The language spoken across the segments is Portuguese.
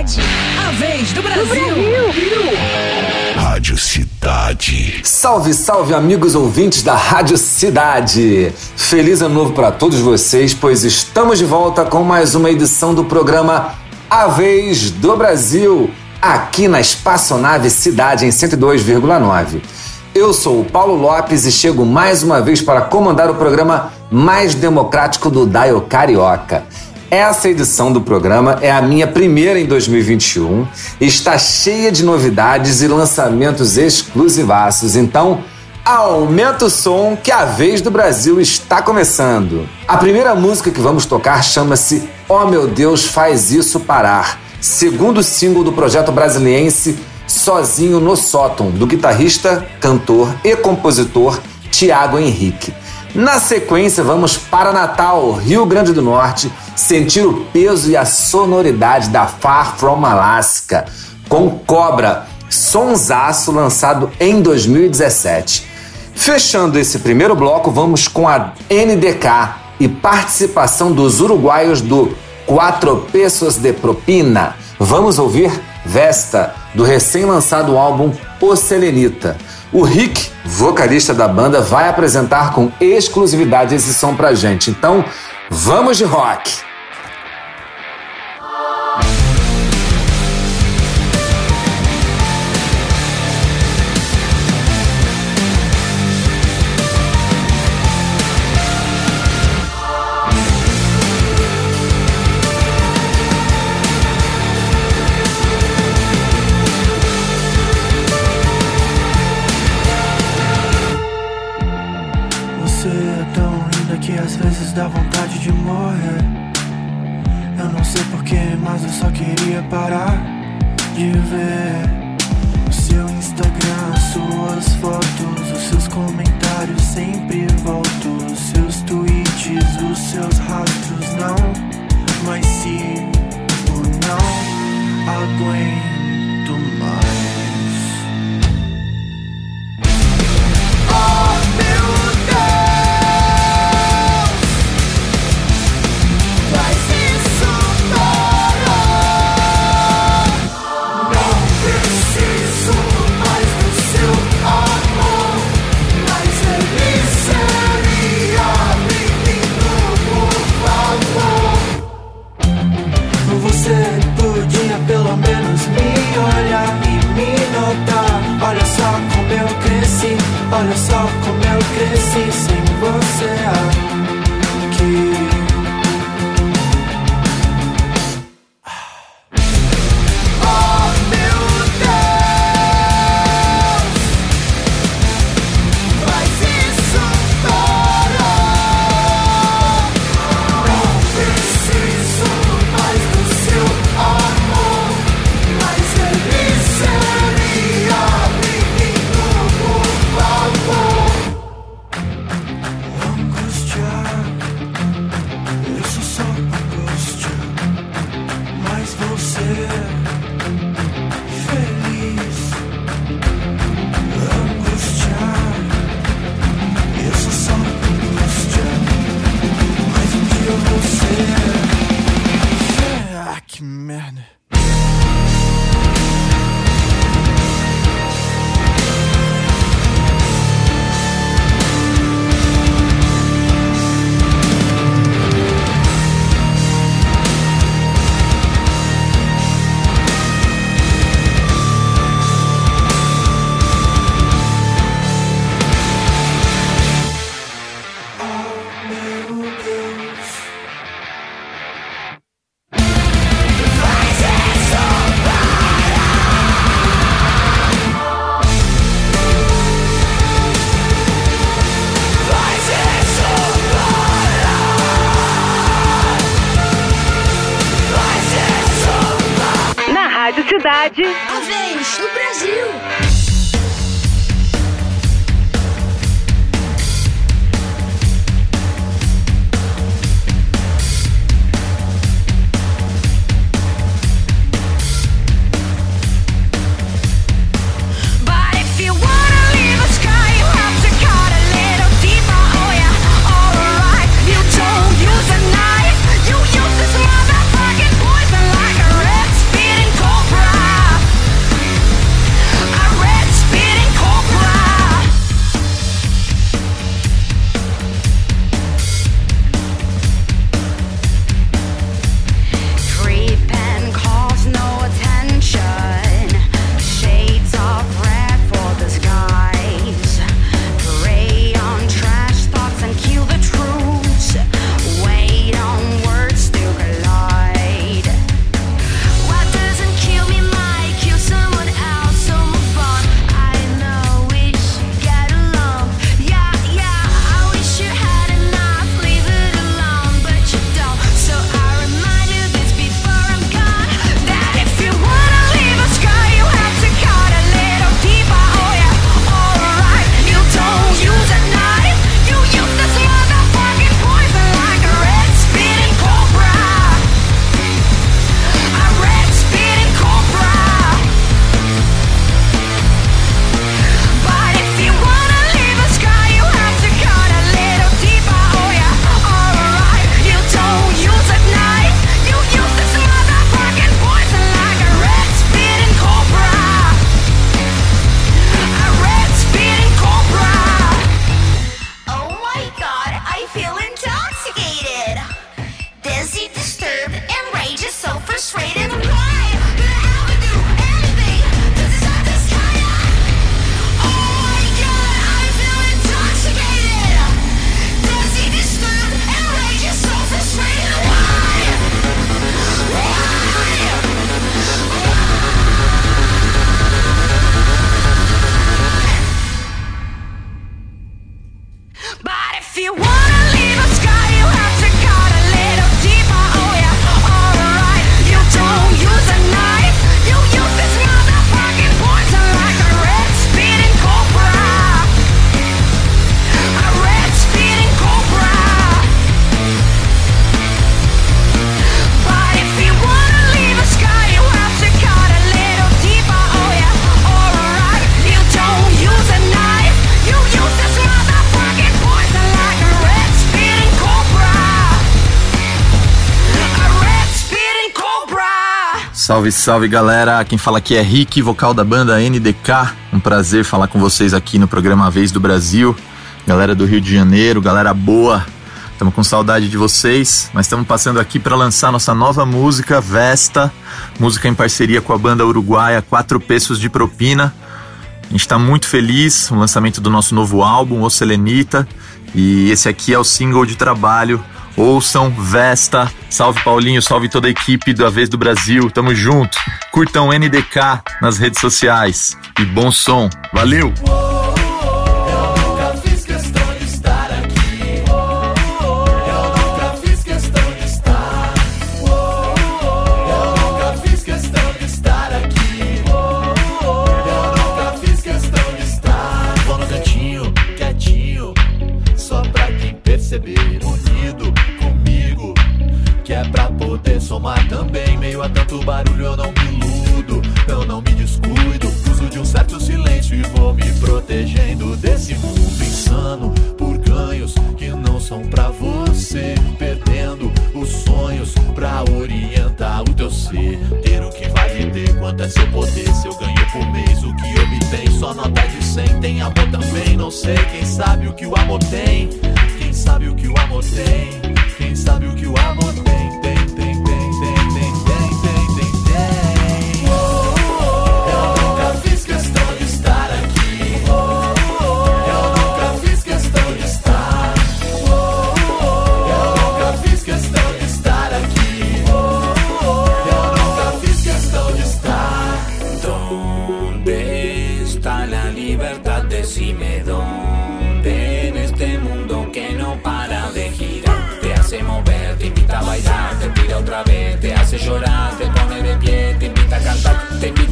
Cidade. A vez do Brasil. Do Brasil. Rádio Cidade. Salve, salve, amigos ouvintes da Rádio Cidade. Feliz ano novo para todos vocês, pois estamos de volta com mais uma edição do programa A Vez do Brasil, aqui na Espaçonave Cidade em 102,9. Eu sou o Paulo Lopes e chego mais uma vez para comandar o programa mais democrático do Daio Carioca. Essa edição do programa é a minha primeira em 2021 e está cheia de novidades e lançamentos exclusivaços. Então, aumenta o som que a vez do Brasil está começando. A primeira música que vamos tocar chama-se Oh Meu Deus, Faz Isso Parar, segundo single do projeto brasiliense Sozinho no Sótão, do guitarrista, cantor e compositor Tiago Henrique. Na sequência, vamos para Natal, Rio Grande do Norte, sentir o peso e a sonoridade da Far From Alaska, com Cobra, sonsaço lançado em 2017. Fechando esse primeiro bloco, vamos com a NDK e participação dos uruguaios do Quatro Pesos de Propina. Vamos ouvir Vesta, do recém-lançado álbum O Selenita. O Rick, vocalista da banda, vai apresentar com exclusividade esse som pra gente. Então, vamos de rock! Salve, salve galera! Quem fala aqui é Rick, vocal da banda NDK. Um prazer falar com vocês aqui no programa Vez do Brasil. Galera do Rio de Janeiro, galera boa. Estamos com saudade de vocês, mas estamos passando aqui para lançar nossa nova música, Vesta, música em parceria com a banda uruguaia Quatro Pesos de Propina. A gente está muito feliz, o lançamento do nosso novo álbum, O Selenita, e esse aqui é o single de trabalho Ouçam, Vesta, salve Paulinho, salve toda a equipe da Vez do Brasil, tamo junto. Curtam NDK nas redes sociais e bom som. Valeu! Barulho eu não me iludo, eu não me descuido. Uso de um certo silêncio e vou me protegendo desse mundo insano por ganhos que não são pra você. Perdendo os sonhos pra orientar o teu ser. Ter o que vai ter, quanto é seu poder. Se eu ganho por mês o que obtém, só nota de 100. Tem amor também, não sei. Quem sabe o que o amor tem? Quem sabe o que o amor tem? Quem sabe o que o amor tem? Tem, tem,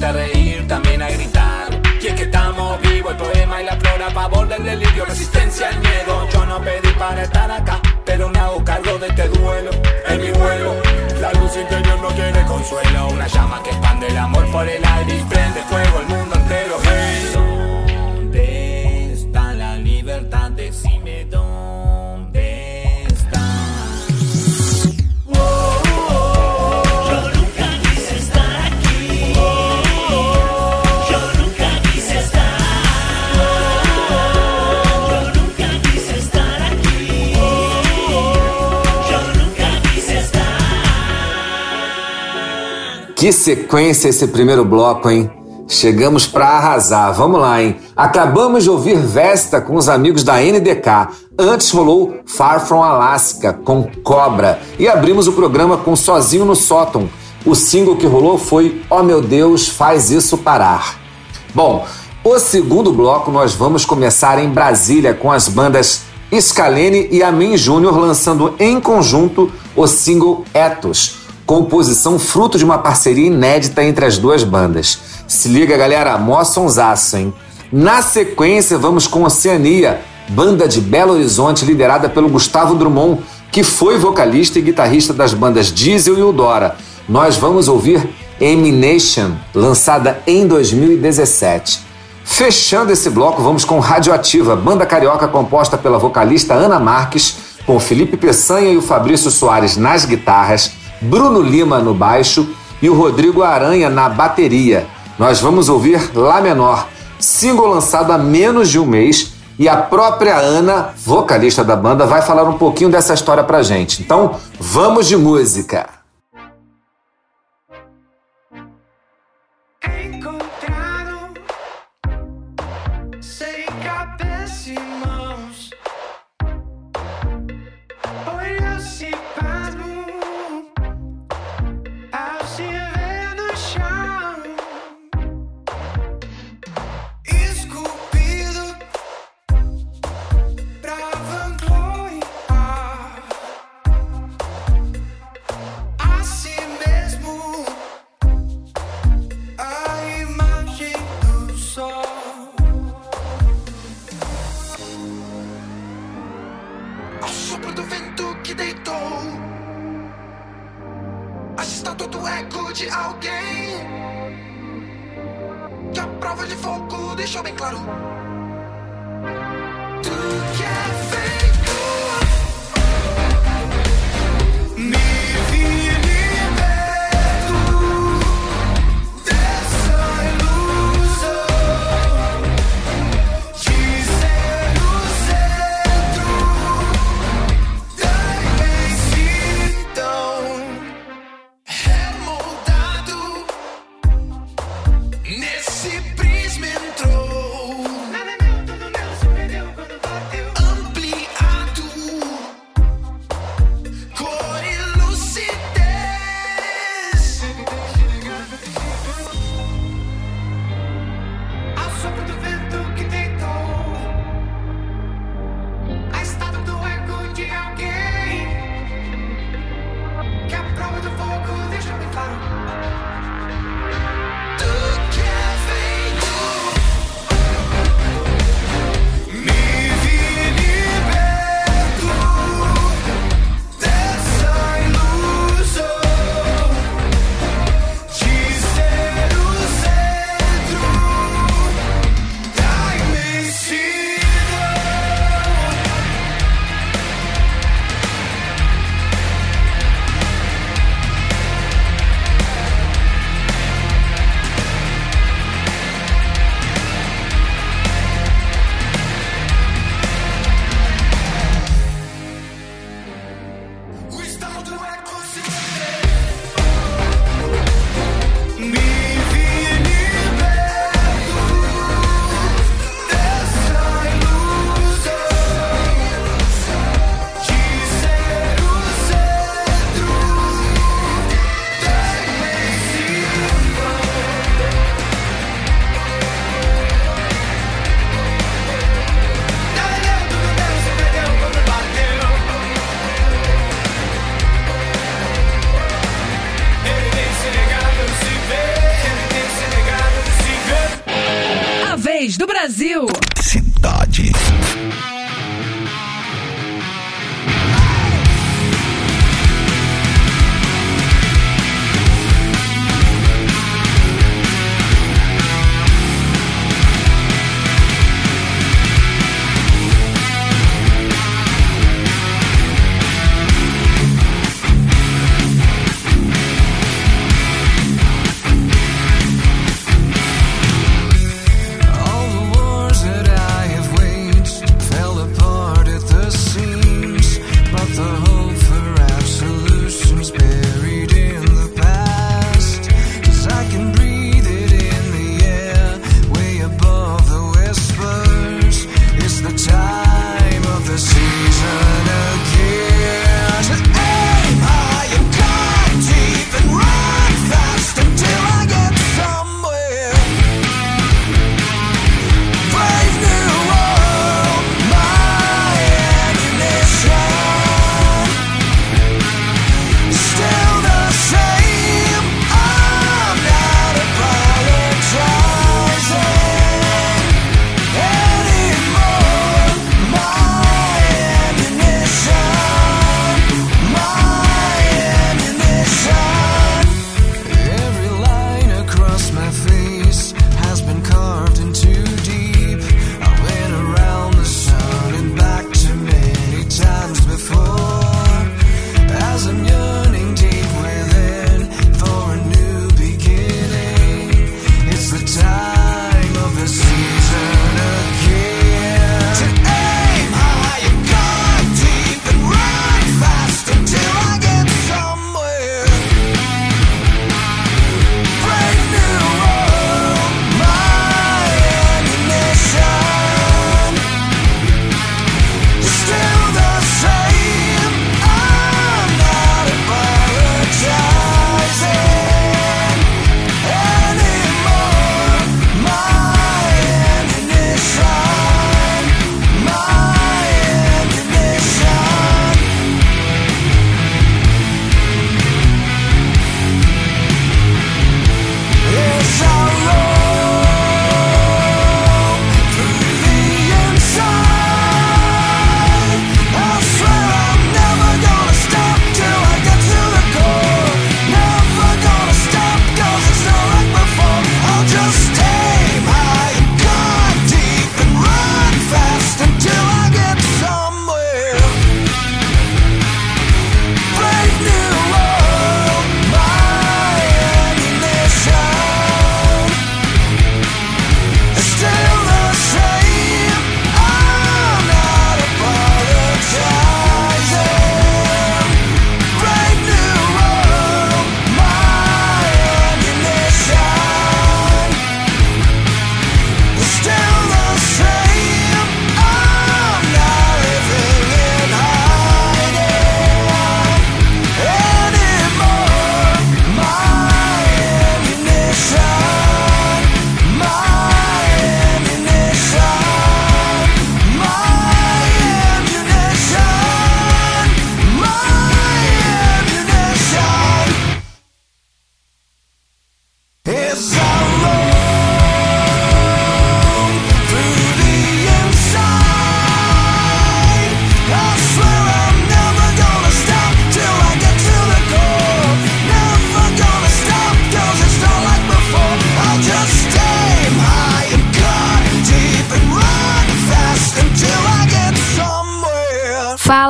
a reír, también a gritar. Y es que estamos vivos, el poema y la flora a favor del delirio, resistencia al miedo. Yo no pedí para estar acá, pero me hago cargo de este duelo, en mi vuelo. La luz interior no quiere consuelo, una llama que expande el amor por el aire y prende fuego el mundo entero. Hey. Que sequência esse primeiro bloco, hein? Chegamos para arrasar. Vamos lá, hein? Acabamos de ouvir Vesta com os amigos da NDK. Antes rolou Far From Alaska com Cobra. E abrimos o programa com Sozinho no Sótão. O single que rolou foi Oh Meu Deus, Faz Isso Parar. Bom, o segundo bloco nós vamos começar em Brasília com as bandas Scalene e Amin Júnior lançando em conjunto o single Ethos, composição fruto de uma parceria inédita entre as duas bandas. Se liga, galera, mó sonsaço, hein? Na sequência, vamos com Oceania, banda de Belo Horizonte liderada pelo Gustavo Drummond, que foi vocalista e guitarrista das bandas Diesel e Udora. Nós vamos ouvir Emination, lançada em 2017. Fechando esse bloco, vamos com Radioativa, banda carioca composta pela vocalista Ana Marques, com Felipe Peçanha e o Fabrício Soares nas guitarras, Bruno Lima no baixo e o Rodrigo Aranha na bateria. Nós vamos ouvir Lá Menor, single lançado há menos de um mês, e a própria Ana, vocalista da banda, vai falar um pouquinho dessa história pra gente. Então, vamos de música! Estátua do eco de alguém. Que a prova de fogo deixou bem claro. Tudo que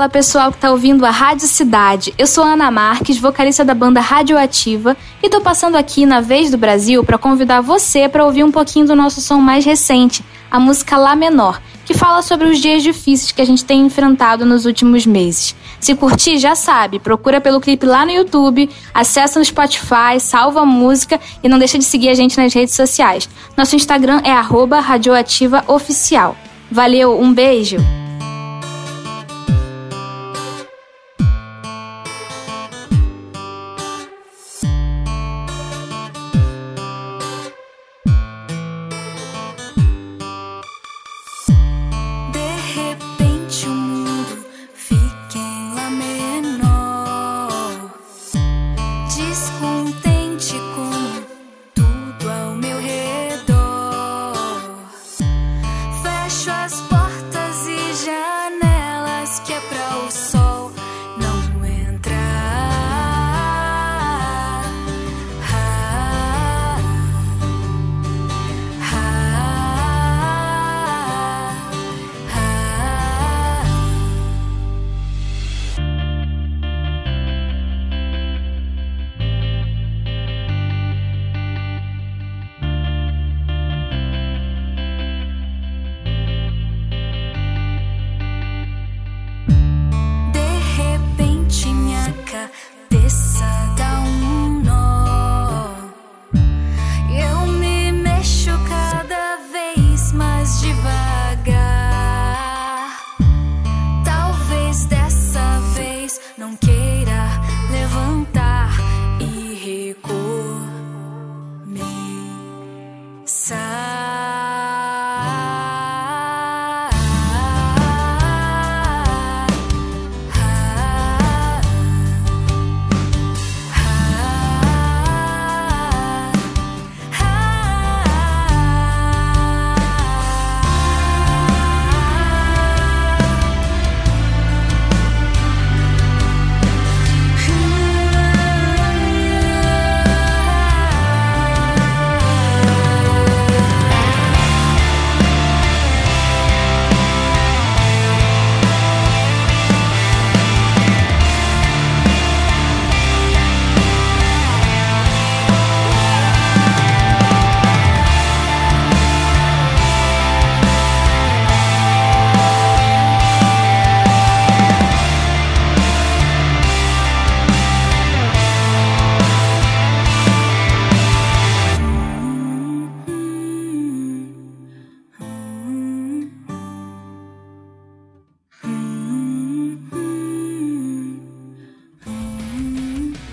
Pessoal que tá ouvindo a Rádio Cidade. Eu sou Ana Marques, vocalista da banda Radioativa, e tô passando aqui na Vez do Brasil para convidar você para ouvir um pouquinho do nosso som mais recente, a música Lá Menor, que fala sobre os dias difíceis que a gente tem enfrentado nos últimos meses. Se curtir, já sabe, procura pelo clipe lá no YouTube, acessa no Spotify, salva a música e não deixa de seguir a gente nas redes sociais. Nosso Instagram é radioativaoficial. Valeu, um beijo!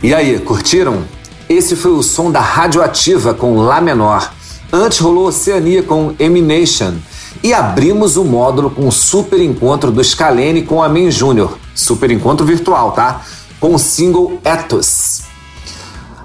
E aí, curtiram? Esse foi o som da Radioativa com Lá menor. Antes rolou Oceania com Emination. E abrimos o módulo com o super encontro do Scalene com a Men Júnior. Super encontro virtual, tá? Com o single Ethos.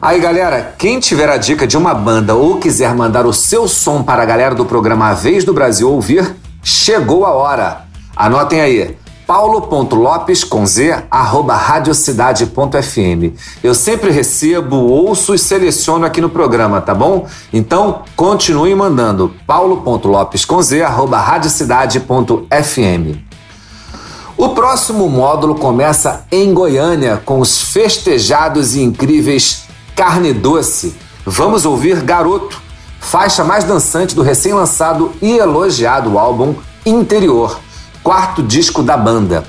Aí, galera, quem tiver a dica de uma banda ou quiser mandar o seu som para a galera do programa A Vez do Brasil ouvir, chegou a hora. Anotem aí, paulo.lopes com z, arroba radiocidade.fm. Eu sempre recebo, ouço e seleciono aqui no programa, tá bom? Então, continue mandando, paulo.lopes com z, arroba radiocidade.fm. O próximo módulo começa em Goiânia com os festejados e incríveis Carne Doce. Vamos ouvir Garoto, faixa mais dançante do recém-lançado e elogiado álbum Interior, quarto disco da banda.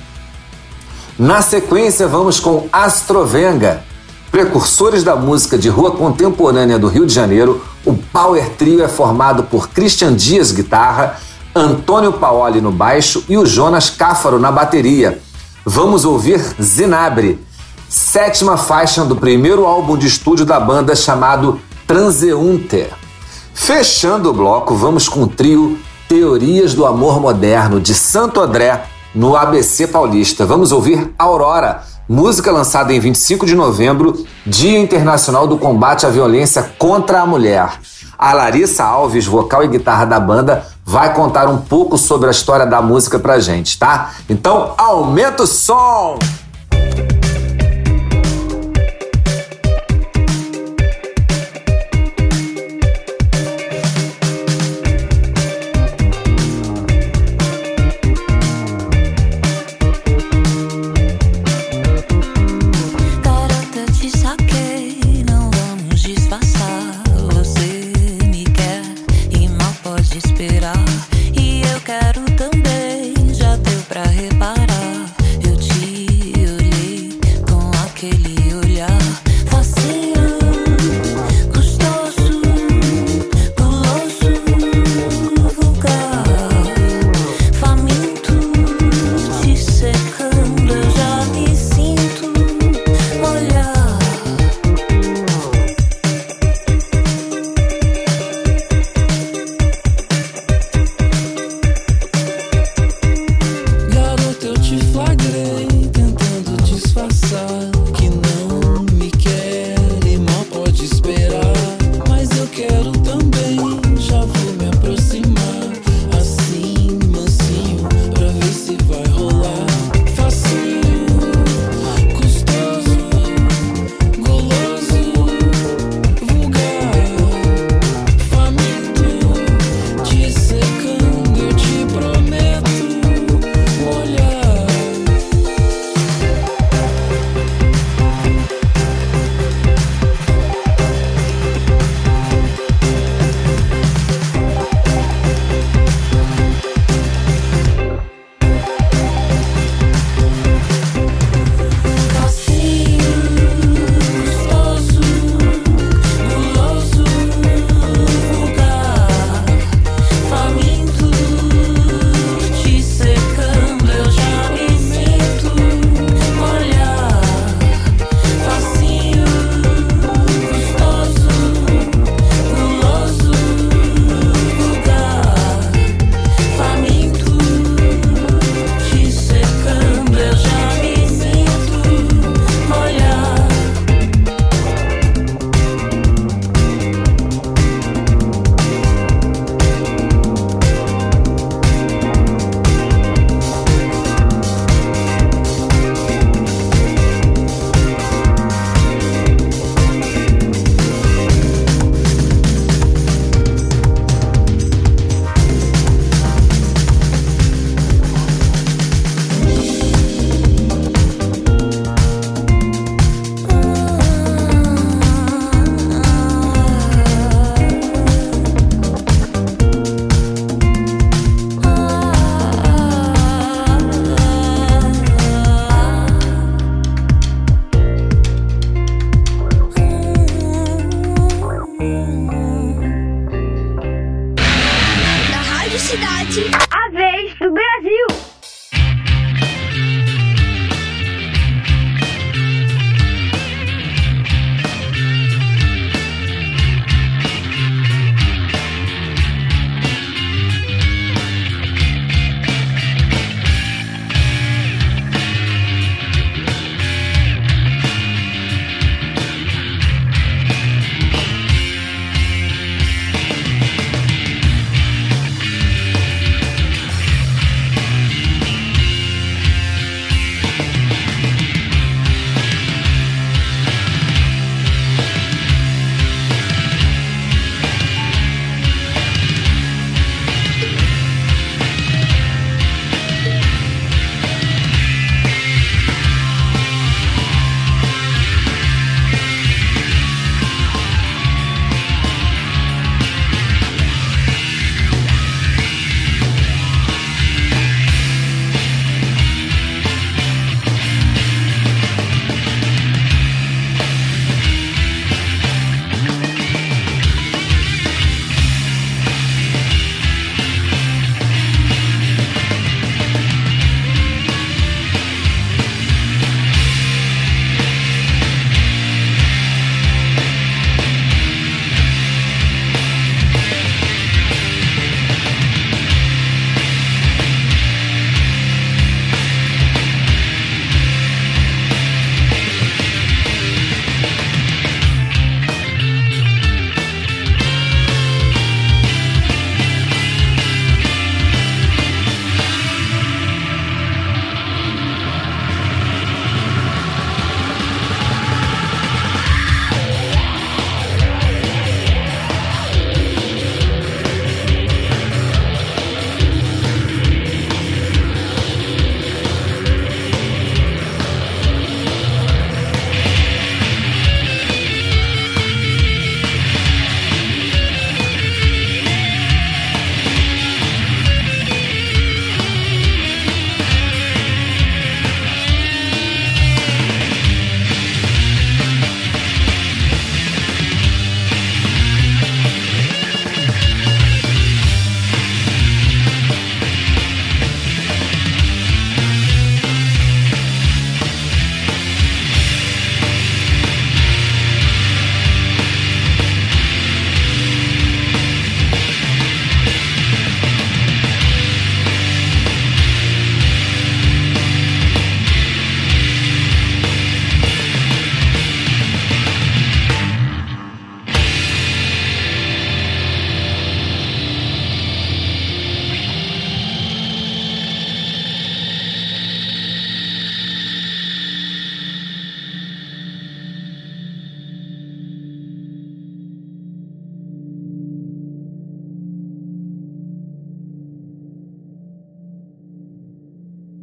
Na sequência, vamos com Astrovenga, precursores da música de rua contemporânea do Rio de Janeiro. O Power Trio é formado por Christian Dias guitarra, Antônio Paoli no baixo e o Jonas Cáfaro na bateria. Vamos ouvir Zinabre, sétima faixa do primeiro álbum de estúdio da banda chamado Transeunte. Fechando o bloco, vamos com o trio Teorias do Amor Moderno de Santo André no ABC Paulista. Vamos ouvir Aurora, música lançada em 25 de novembro, Dia Internacional do Combate à Violência contra a Mulher. A Larissa Alves, vocal e guitarra da banda, vai contar um pouco sobre a história da música pra gente, tá? Então, aumenta o som!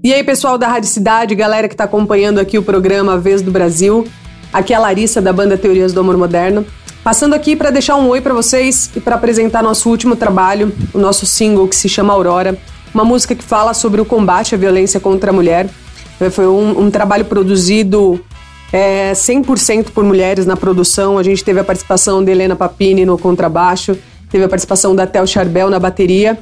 E aí, pessoal da Rádio Cidade, galera que está acompanhando aqui o programa Vez do Brasil. Aqui é a Larissa da banda Teorias do Amor Moderno. Passando aqui para deixar um oi para vocês e para apresentar nosso último trabalho, o nosso single que se chama Aurora, uma música que fala sobre o combate à violência contra a mulher. Foi um, um trabalho produzido é, 100% por mulheres na produção. A gente teve a participação de Helena Papini no contrabaixo, teve a participação da Tel Charbel na bateria.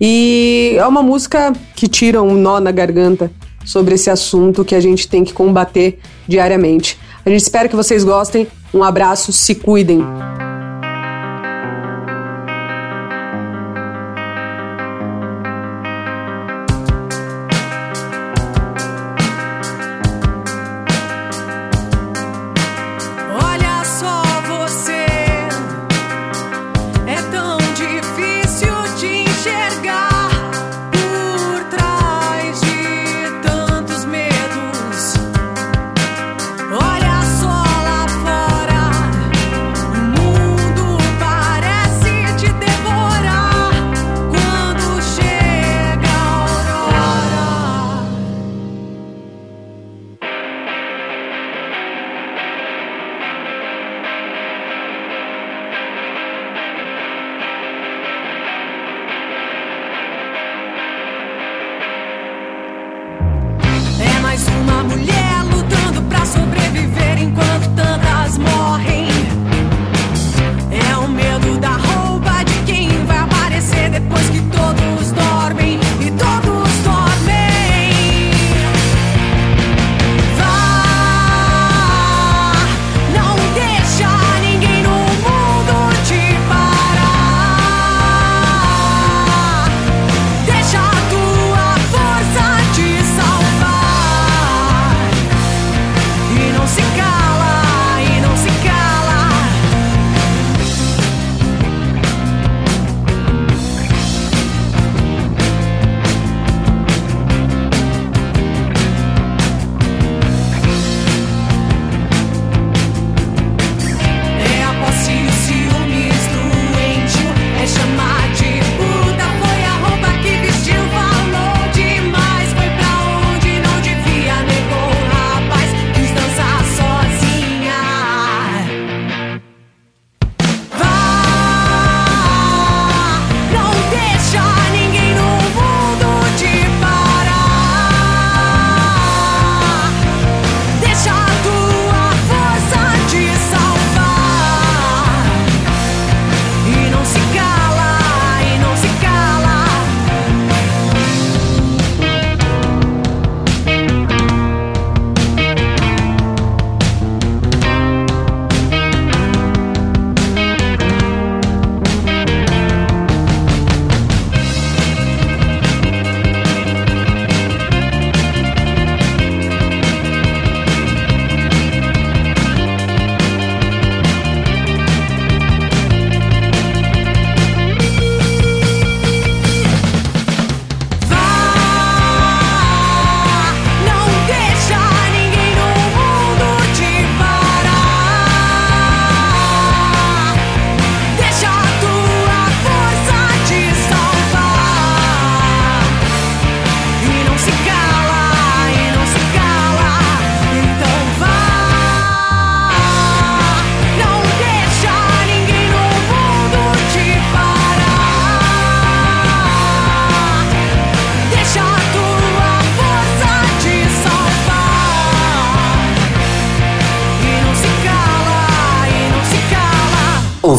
E é uma música que tira um nó na garganta sobre esse assunto que a gente tem que combater diariamente. A gente espera que vocês gostem. Um abraço, se cuidem.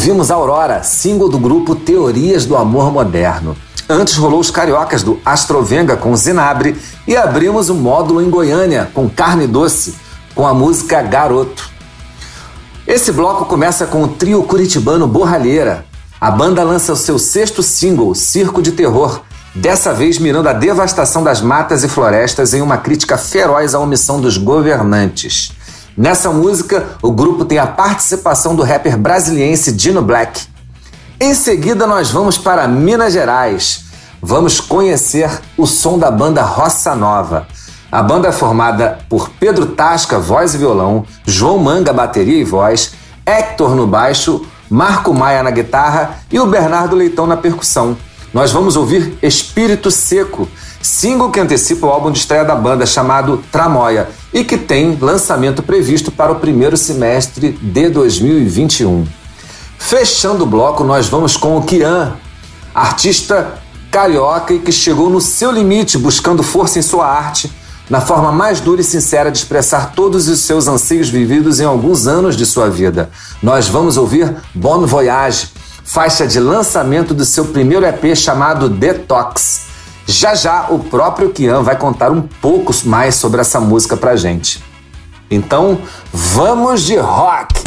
Ouvimos Aurora, single do grupo Teorias do Amor Moderno. Antes rolou os cariocas do Astrovenga com Zinabre e abrimos o módulo em Goiânia com Carne Doce, com a música Garoto. Esse bloco começa com o trio curitibano Borralheira. A banda lança o seu sexto single, Circo de Terror, dessa vez mirando a devastação das matas e florestas em uma crítica feroz à omissão dos governantes. Nessa música, o grupo tem a participação do rapper brasiliense Dino Black. Em seguida, nós vamos para Minas Gerais. Vamos conhecer o som da banda Roça Nova. A banda é formada por Pedro Tasca, voz e violão, João Manga, bateria e voz, Hector no baixo, Marco Maia na guitarra e o Bernardo Leitão na percussão. Nós vamos ouvir Espírito Seco, single que antecipa o álbum de estreia da banda chamado Tramóia e que tem lançamento previsto para o primeiro semestre de 2021. Fechando o bloco, nós vamos com o Kian, artista carioca e que chegou no seu limite buscando força em sua arte, na forma mais dura e sincera de expressar todos os seus anseios vividos em alguns anos de sua vida. Nós vamos ouvir Bon Voyage, faixa de lançamento do seu primeiro EP chamado Detox. Já já o próprio Kian vai contar um pouco mais sobre essa música pra gente. Então, vamos de rock!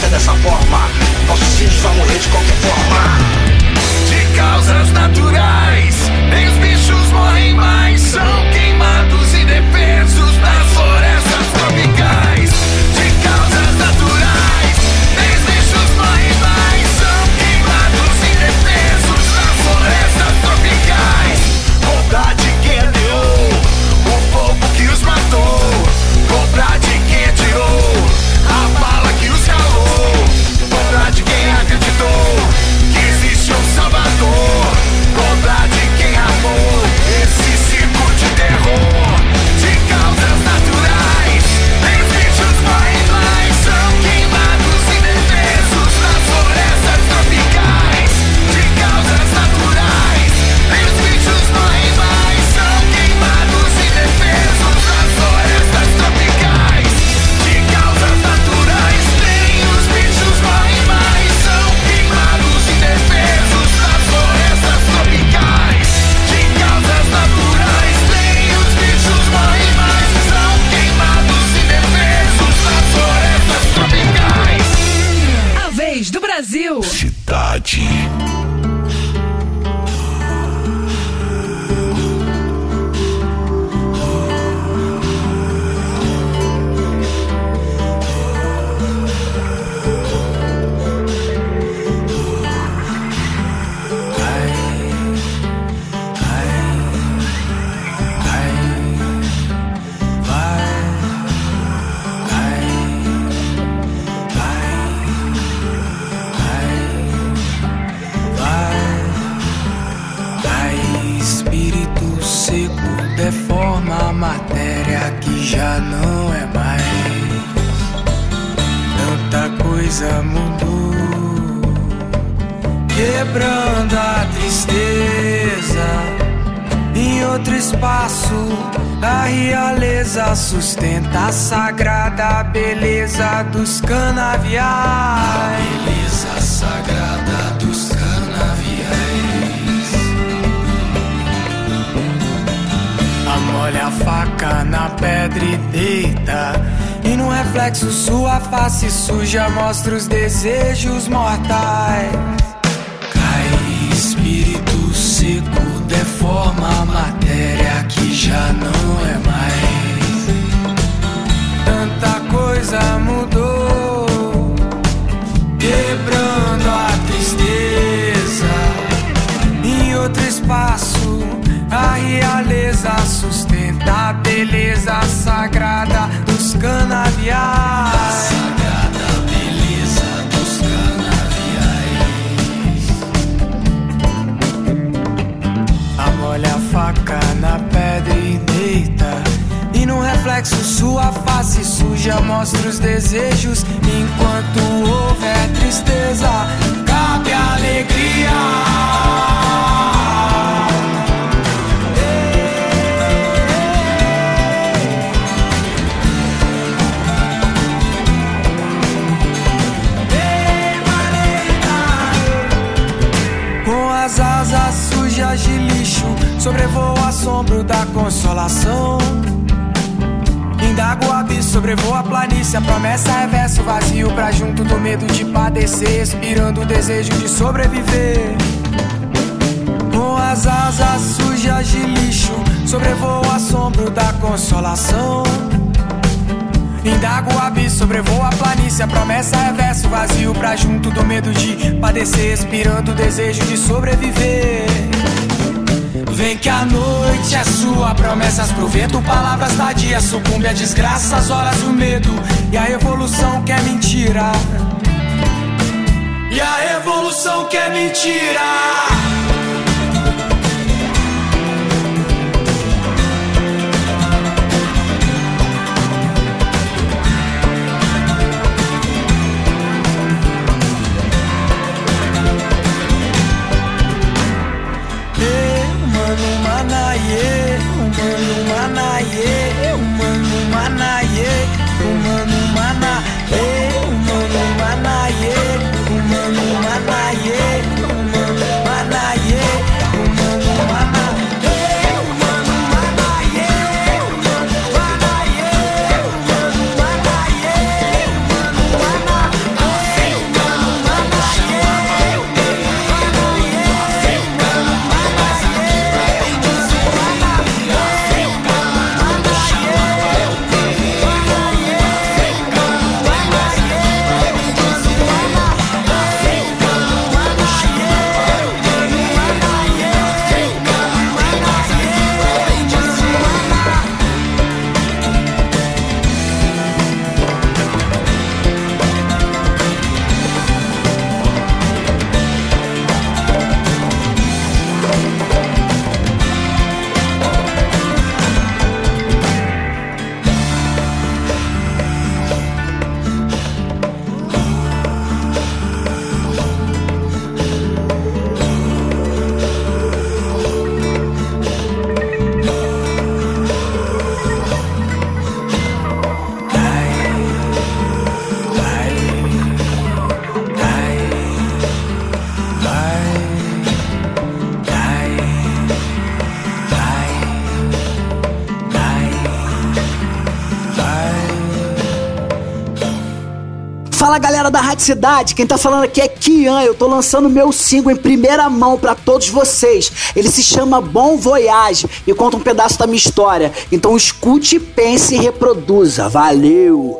É dessa forma. Nossos filhos vão morrer de qualquer forma. De causas naturais, não é mais. Tanta coisa mudou, quebrando a tristeza. Em outro espaço, a realeza sustenta a sagrada beleza dos canaviais. A beleza sagrada Amolha a faca na pedra e deita. E no reflexo sua face suja mostra os desejos mortais. Cai espírito seco, deforma a matéria que já não é mais. Tanta coisa mudou, quebrando a tristeza. Em outro espaço, a realeza sustenta da beleza sagrada dos canaviais. Sagrada beleza dos canaviais. A molha a faca na pedra e deita. E no reflexo sua face suja mostra os desejos. Enquanto houver tristeza, cabe alegria. Sobrevoa o assombro da consolação. Indago o abismo, sobrevoa a planície. A promessa é verso vazio pra junto do medo de padecer, expirando o desejo de sobreviver. Com as asas sujas de lixo, sobrevoa o assombro da consolação. Indago o abismo, sobrevoa a planície. A promessa é verso vazio pra junto do medo de padecer, expirando o desejo de sobreviver. Vem que a noite é sua, promessas pro vento, palavras dia, sucumbe a desgraça, as horas do medo e a evolução que é mentira. E a evolução que é mentira. Fala galera da Rádio Cidade, quem tá falando aqui é Kian. Eu tô lançando meu single em primeira mão pra todos vocês. Ele se chama Bom Voyage e conta um pedaço da minha história. Então escute, pense e reproduza. Valeu!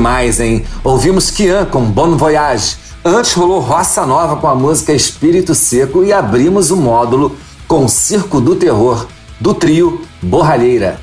Demais, hein? Ouvimos Kian com Bon Voyage. Antes rolou Roça Nova com a música Espírito Seco e abrimos o módulo com Circo do Terror, do trio Borralheira.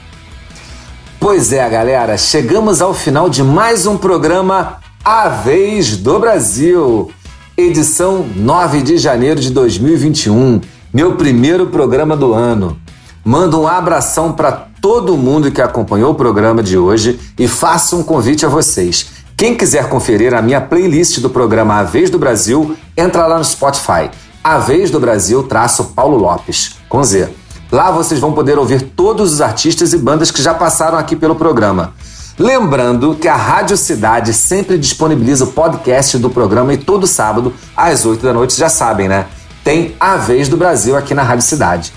Pois é, galera, chegamos ao final de mais um programa A Vez do Brasil. Edição 9 de janeiro de 2021, meu primeiro programa do ano. Mando um abração para todo mundo que acompanhou o programa de hoje e faço um convite a vocês. Quem quiser conferir a minha playlist do programa A Vez do Brasil, entra lá no Spotify. A Vez do Brasil traço Paulo Lopes, com Z. Lá vocês vão poder ouvir todos os artistas e bandas que já passaram aqui pelo programa. Lembrando que a Rádio Cidade sempre disponibiliza o podcast do programa e todo sábado, às 8 da noite, já sabem, né? Tem A Vez do Brasil aqui na Rádio Cidade.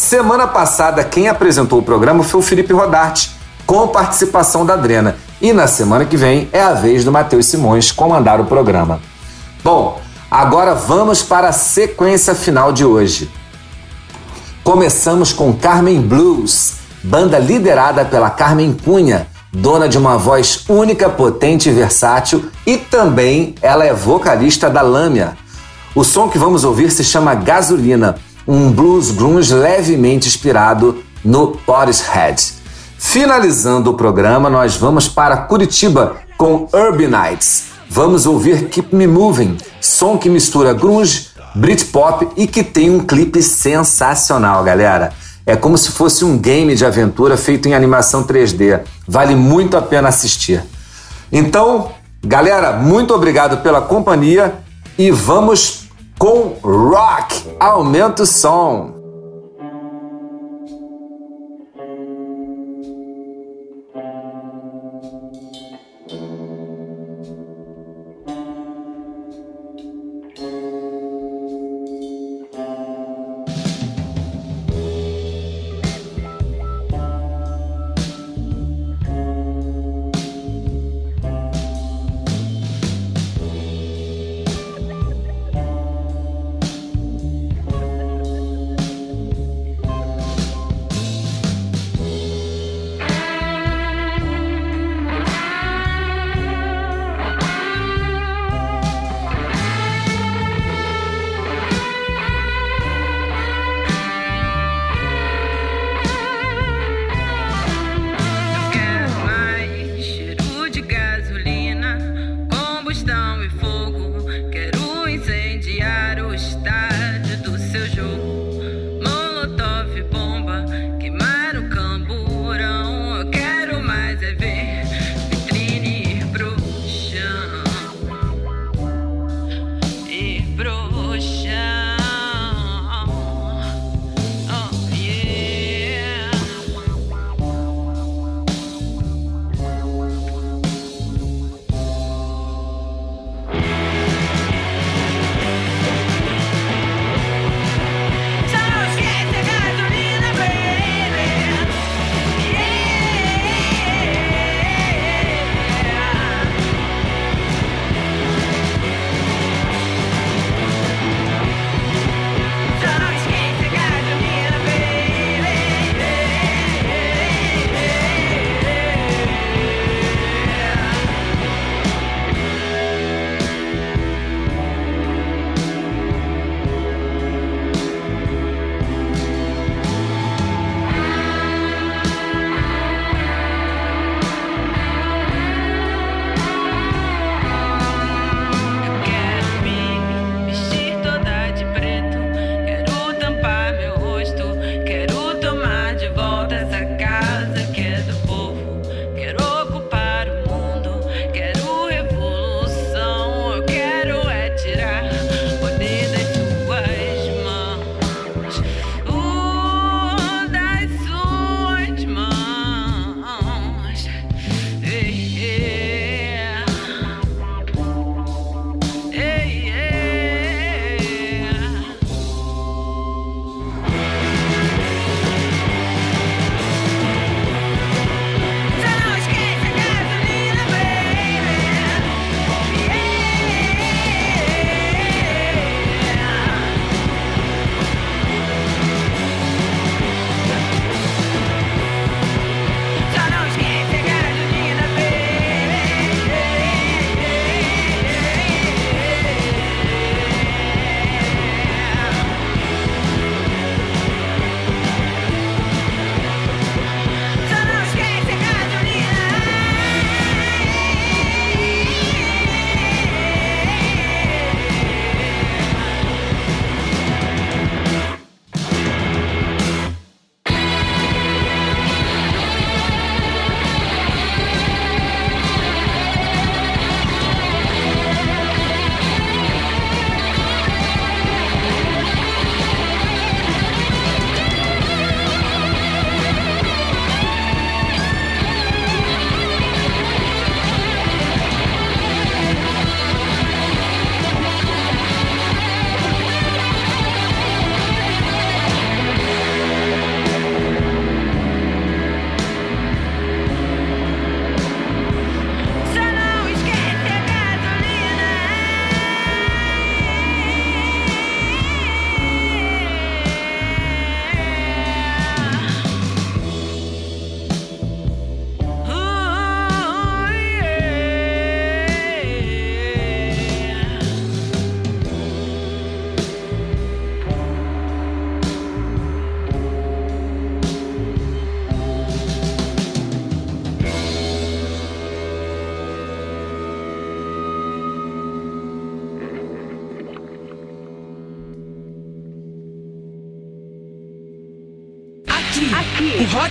Semana passada, quem apresentou o programa foi o Felipe Rodarte, com participação da Adrena. E na semana que vem é a vez do Matheus Simões comandar o programa. Bom, agora vamos para a sequência final de hoje. Começamos com Carmen Blues, banda liderada pela Carmen Cunha, dona de uma voz única, potente e versátil, e também ela é vocalista da Lâmia. O som que vamos ouvir se chama Gasolina, um blues grunge levemente inspirado no Portishead. Finalizando o programa, nós vamos para Curitiba com Urbanites. Vamos ouvir Keep Me Moving, som que mistura grunge, Britpop e que tem um clipe sensacional, galera. É como se fosse um game de aventura feito em animação 3D. Vale muito a pena assistir. Então, galera, muito obrigado pela companhia e vamos com rock. Aumenta o som.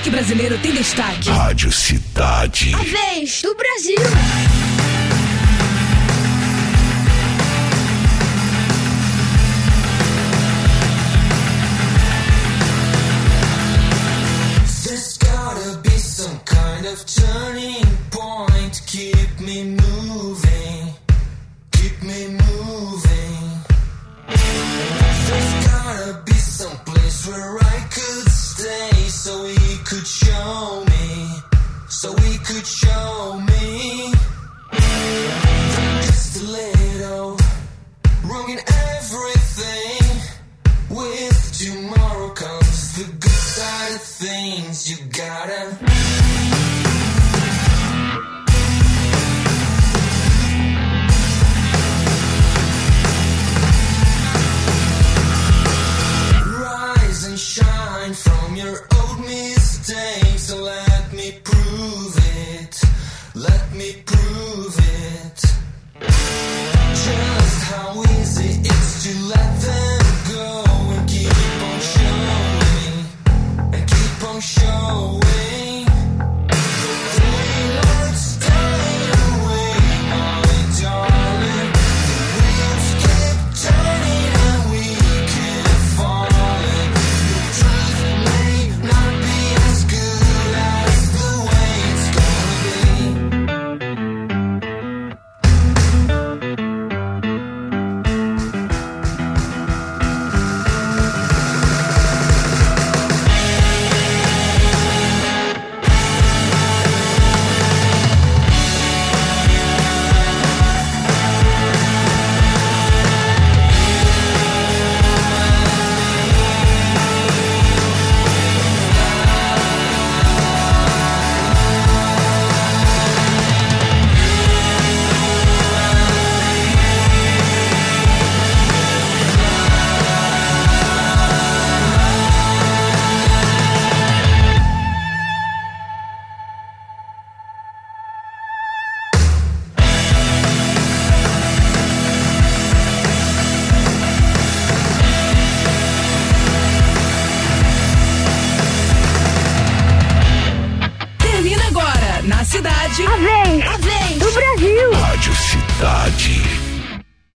Brasileiro tem destaque. Rádio Cidade. A vez do Brasil.